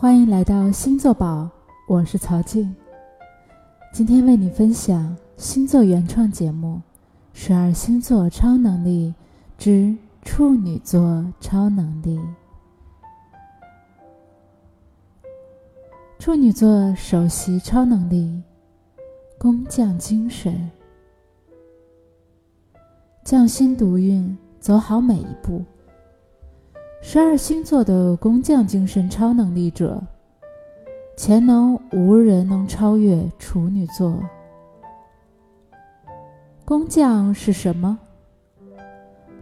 欢迎来到星座宝，我是曹静。今天为你分享星座原创节目《十二星座超能力之处女座超能力》。处女座首席超能力：工匠精神。匠心独运，走好每一步。十二星座的工匠精神超能力者，潜能无人能超越处女座。工匠是什么？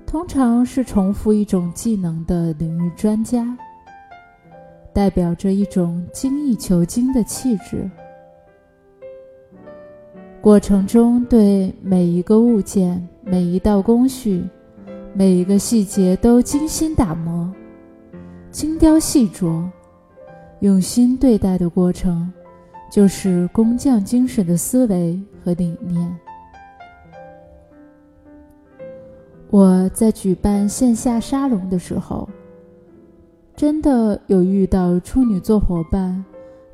通常是重复一种技能的领域专家，代表着一种精益求精的气质。过程中，对每一个物件、每一道工序、每一个细节都精心打磨、精雕细琢、用心对待的过程，就是工匠精神的思维和理念。我在举办线下沙龙的时候，真的有遇到处女座伙伴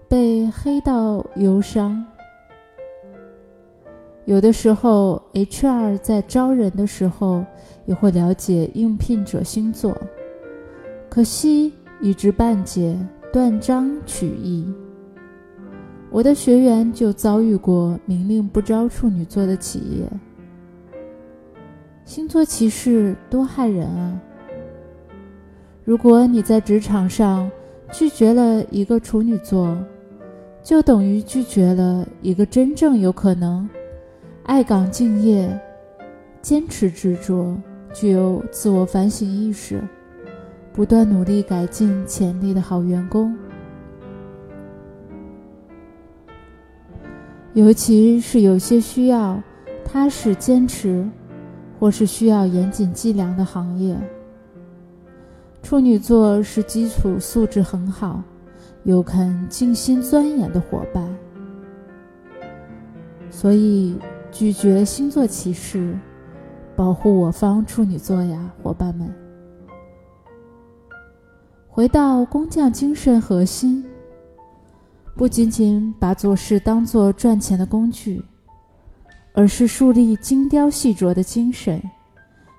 被黑到忧伤。有的时候，HR 在招人的时候也会了解应聘者星座，可惜一知半解，断章取义。我的学员就遭遇过明令不招处女座的企业，星座歧视多害人啊！如果你在职场上拒绝了一个处女座，就等于拒绝了一个真正有可能。爱岗敬业、坚持执着、具有自我反省意识、不断努力改进潜力的好员工，尤其是有些需要踏实坚持，或是需要严谨计量的行业，处女座是基础素质很好、又肯静心钻研的伙伴，所以。拒绝星座歧视，保护我方处女座呀，伙伴们！回到工匠精神核心，不仅仅把做事当做赚钱的工具，而是树立精雕细琢的精神。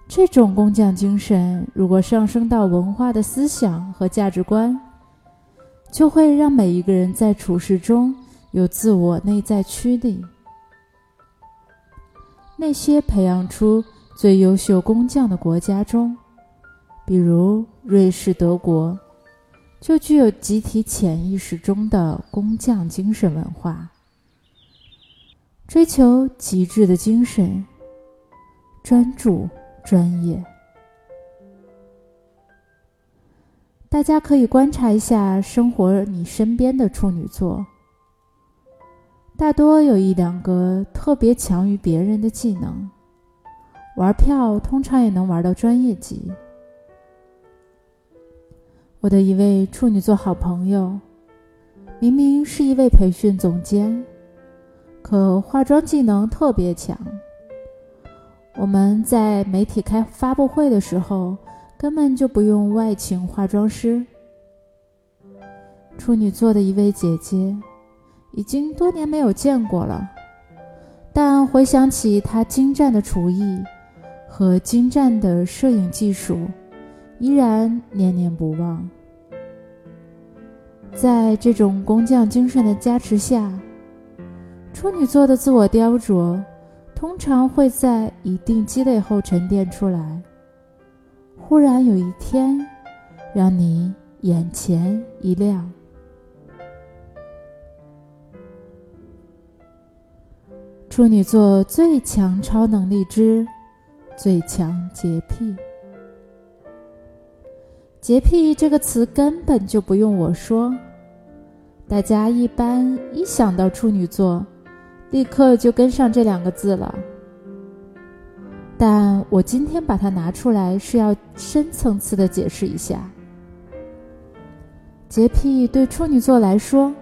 这种工匠精神，如果上升到文化的思想和价值观，就会让每一个人在处事中有自我内在驱力。那些培养出最优秀工匠的国家中，比如瑞士、德国，就具有集体潜意识中的工匠精神文化，追求极致的精神，专注、专业。大家可以观察一下生活你身边的处女座。大多有一两个特别强于别人的技能，玩票通常也能玩到专业级。我的一位处女座好朋友，明明是一位培训总监，可化妆技能特别强。我们在媒体开发布会的时候，根本就不用外请化妆师。处女座的一位姐姐。已经多年没有见过了，但回想起他精湛的厨艺和精湛的摄影技术，依然念念不忘。在这种工匠精神的加持下，处女座的自我雕琢通常会在一定积累后沉淀出来，忽然有一天，让你眼前一亮。处女座最强超能力之最强洁癖。洁癖这个词根本就不用我说，大家一般一想到处女座，立刻就跟上这两个字了。但我今天把它拿出来，是要深层次的解释一下，洁癖对处女座来说，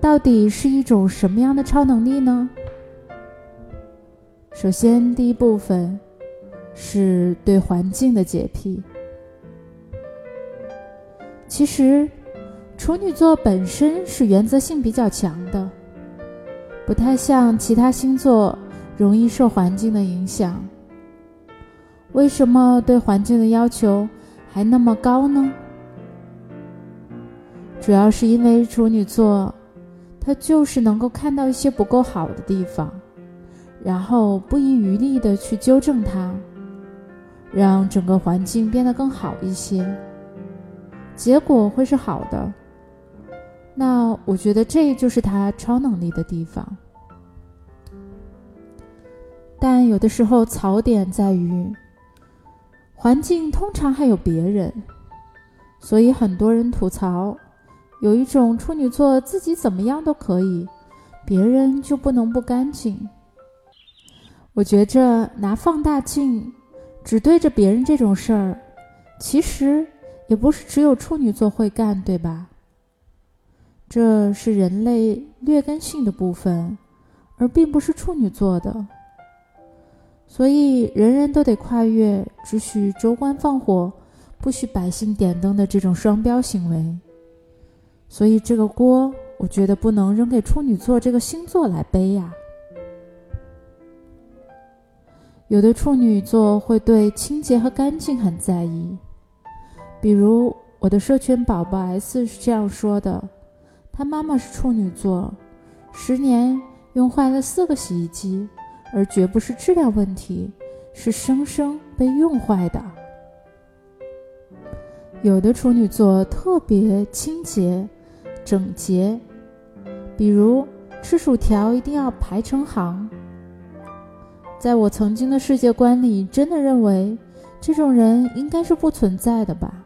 到底是一种什么样的超能力呢？首先，第一部分是对环境的洁癖。其实，处女座本身是原则性比较强的，不太像其他星座容易受环境的影响。为什么对环境的要求还那么高呢？主要是因为处女座，他就是能够看到一些不够好的地方，然后不遗余力的去纠正它，让整个环境变得更好一些，结果会是好的。那我觉得这就是他超能力的地方，但有的时候槽点在于，环境通常还有别人，所以很多人吐槽，有一种处女座自己怎么样都可以，别人就不能不干净。我觉着拿放大镜只对着别人这种事儿，其实也不是只有处女座会干，对吧？这是人类劣根性的部分，而并不是处女座的。所以人人都得跨越只许州官放火，不许百姓点灯的这种双标行为。所以这个锅，我觉得不能扔给处女座这个星座来背呀。有的处女座会对清洁和干净很在意，比如我的社群宝宝 S 是这样说的。他妈妈是处女座，十年用坏了四个洗衣机，而绝不是质量问题，是生生被用坏的。有的处女座特别清洁、整洁，比如吃薯条一定要排成行。在我曾经的世界观里，真的认为这种人应该是不存在的吧？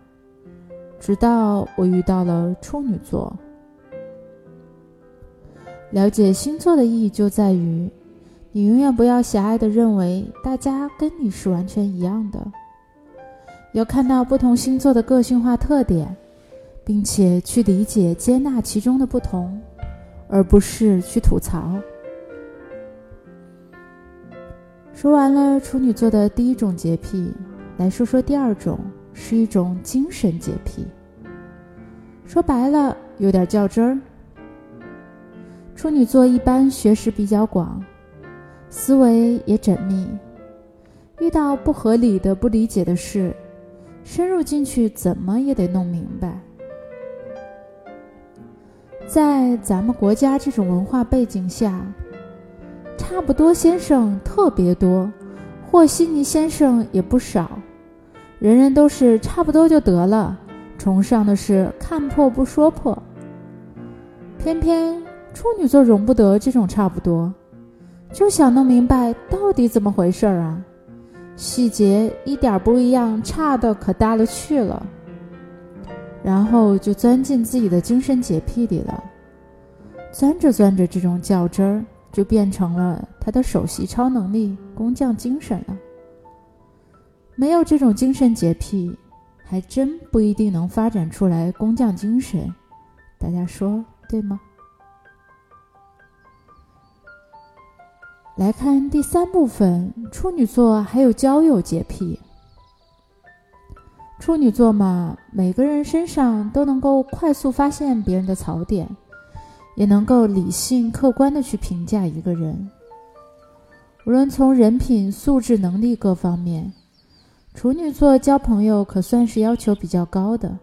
直到我遇到了处女座。了解星座的意义就在于，你永远不要狭隘的认为大家跟你是完全一样的，要看到不同星座的个性化特点，并且去理解、接纳其中的不同，而不是去吐槽。说完了处女座的第一种洁癖，来说说第二种，是一种精神洁癖。说白了，有点较真儿。处女座一般学识比较广，思维也缜密，遇到不合理的、不理解的事，深入进去怎么也得弄明白。在咱们国家这种文化背景下，差不多先生特别多，和稀泥先生也不少，人人都是差不多就得了，崇尚的是看破不说破，偏偏。处女座容不得这种差不多，就想弄明白到底怎么回事儿啊！细节一点不一样，差的可大了去了。然后就钻进自己的精神洁癖里了，钻着钻着，这种较真儿就变成了他的首席超能力——工匠精神了。没有这种精神洁癖，还真不一定能发展出来工匠精神。大家说对吗？来看第三部分，处女座还有交友洁癖。处女座嘛，每个人身上都能够快速发现别人的槽点，也能够理性客观的去评价一个人。无论从人品、素质、能力各方面，处女座交朋友可算是要求比较高的。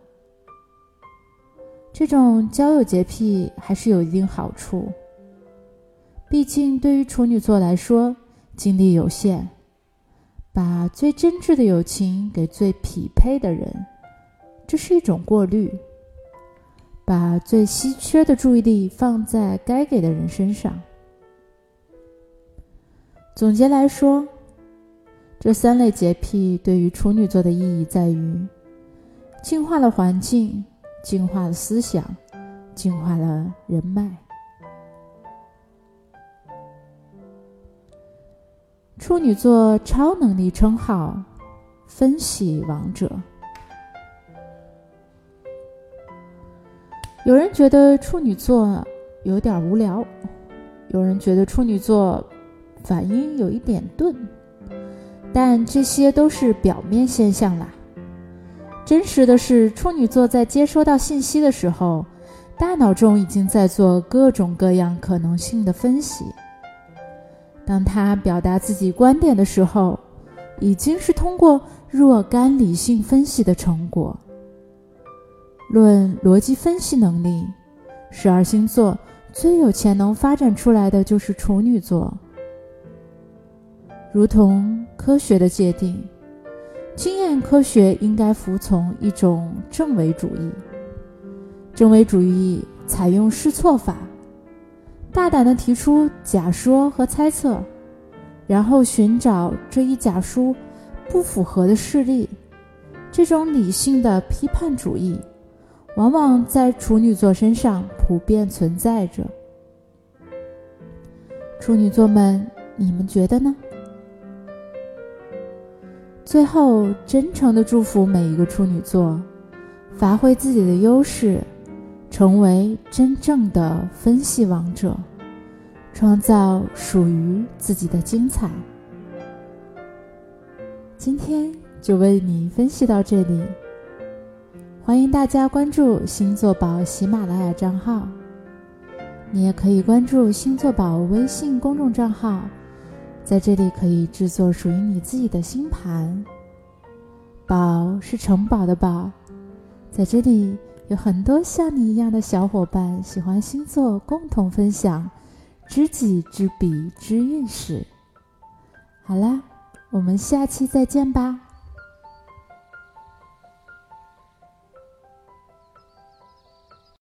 这种交友洁癖还是有一定好处。毕竟，对于处女座来说，精力有限，把最真挚的友情给最匹配的人，这是一种过滤；把最稀缺的注意力放在该给的人身上。总结来说，这三类洁癖对于处女座的意义在于：净化了环境，净化了思想，净化了人脉。处女座超能力称号：分析王者。有人觉得处女座有点无聊，有人觉得处女座反应有一点钝，但这些都是表面现象啦。真实的是，处女座在接收到信息的时候，大脑中已经在做各种各样可能性的分析。当他表达自己观点的时候，已经是通过若干理性分析的成果。论逻辑分析能力，十二星座最有潜能发展出来的就是处女座。如同科学的界定，经验科学应该服从一种正伪主义。正伪主义采用试错法，大胆地提出假说和猜测，然后寻找这一假说不符合的事例。这种理性的批判主义，往往在处女座身上普遍存在着。处女座们，你们觉得呢？最后，真诚的祝福每一个处女座，发挥自己的优势。成为真正的分析王者，创造属于自己的精彩。今天就为你分析到这里，欢迎大家关注星座宝喜马拉雅账号，你也可以关注星座宝微信公众账号，在这里可以制作属于你自己的星盘。宝是城堡的宝，在这里。有很多像你一样的小伙伴喜欢星座，共同分享知己知彼知运势。好啦，我们下期再见吧。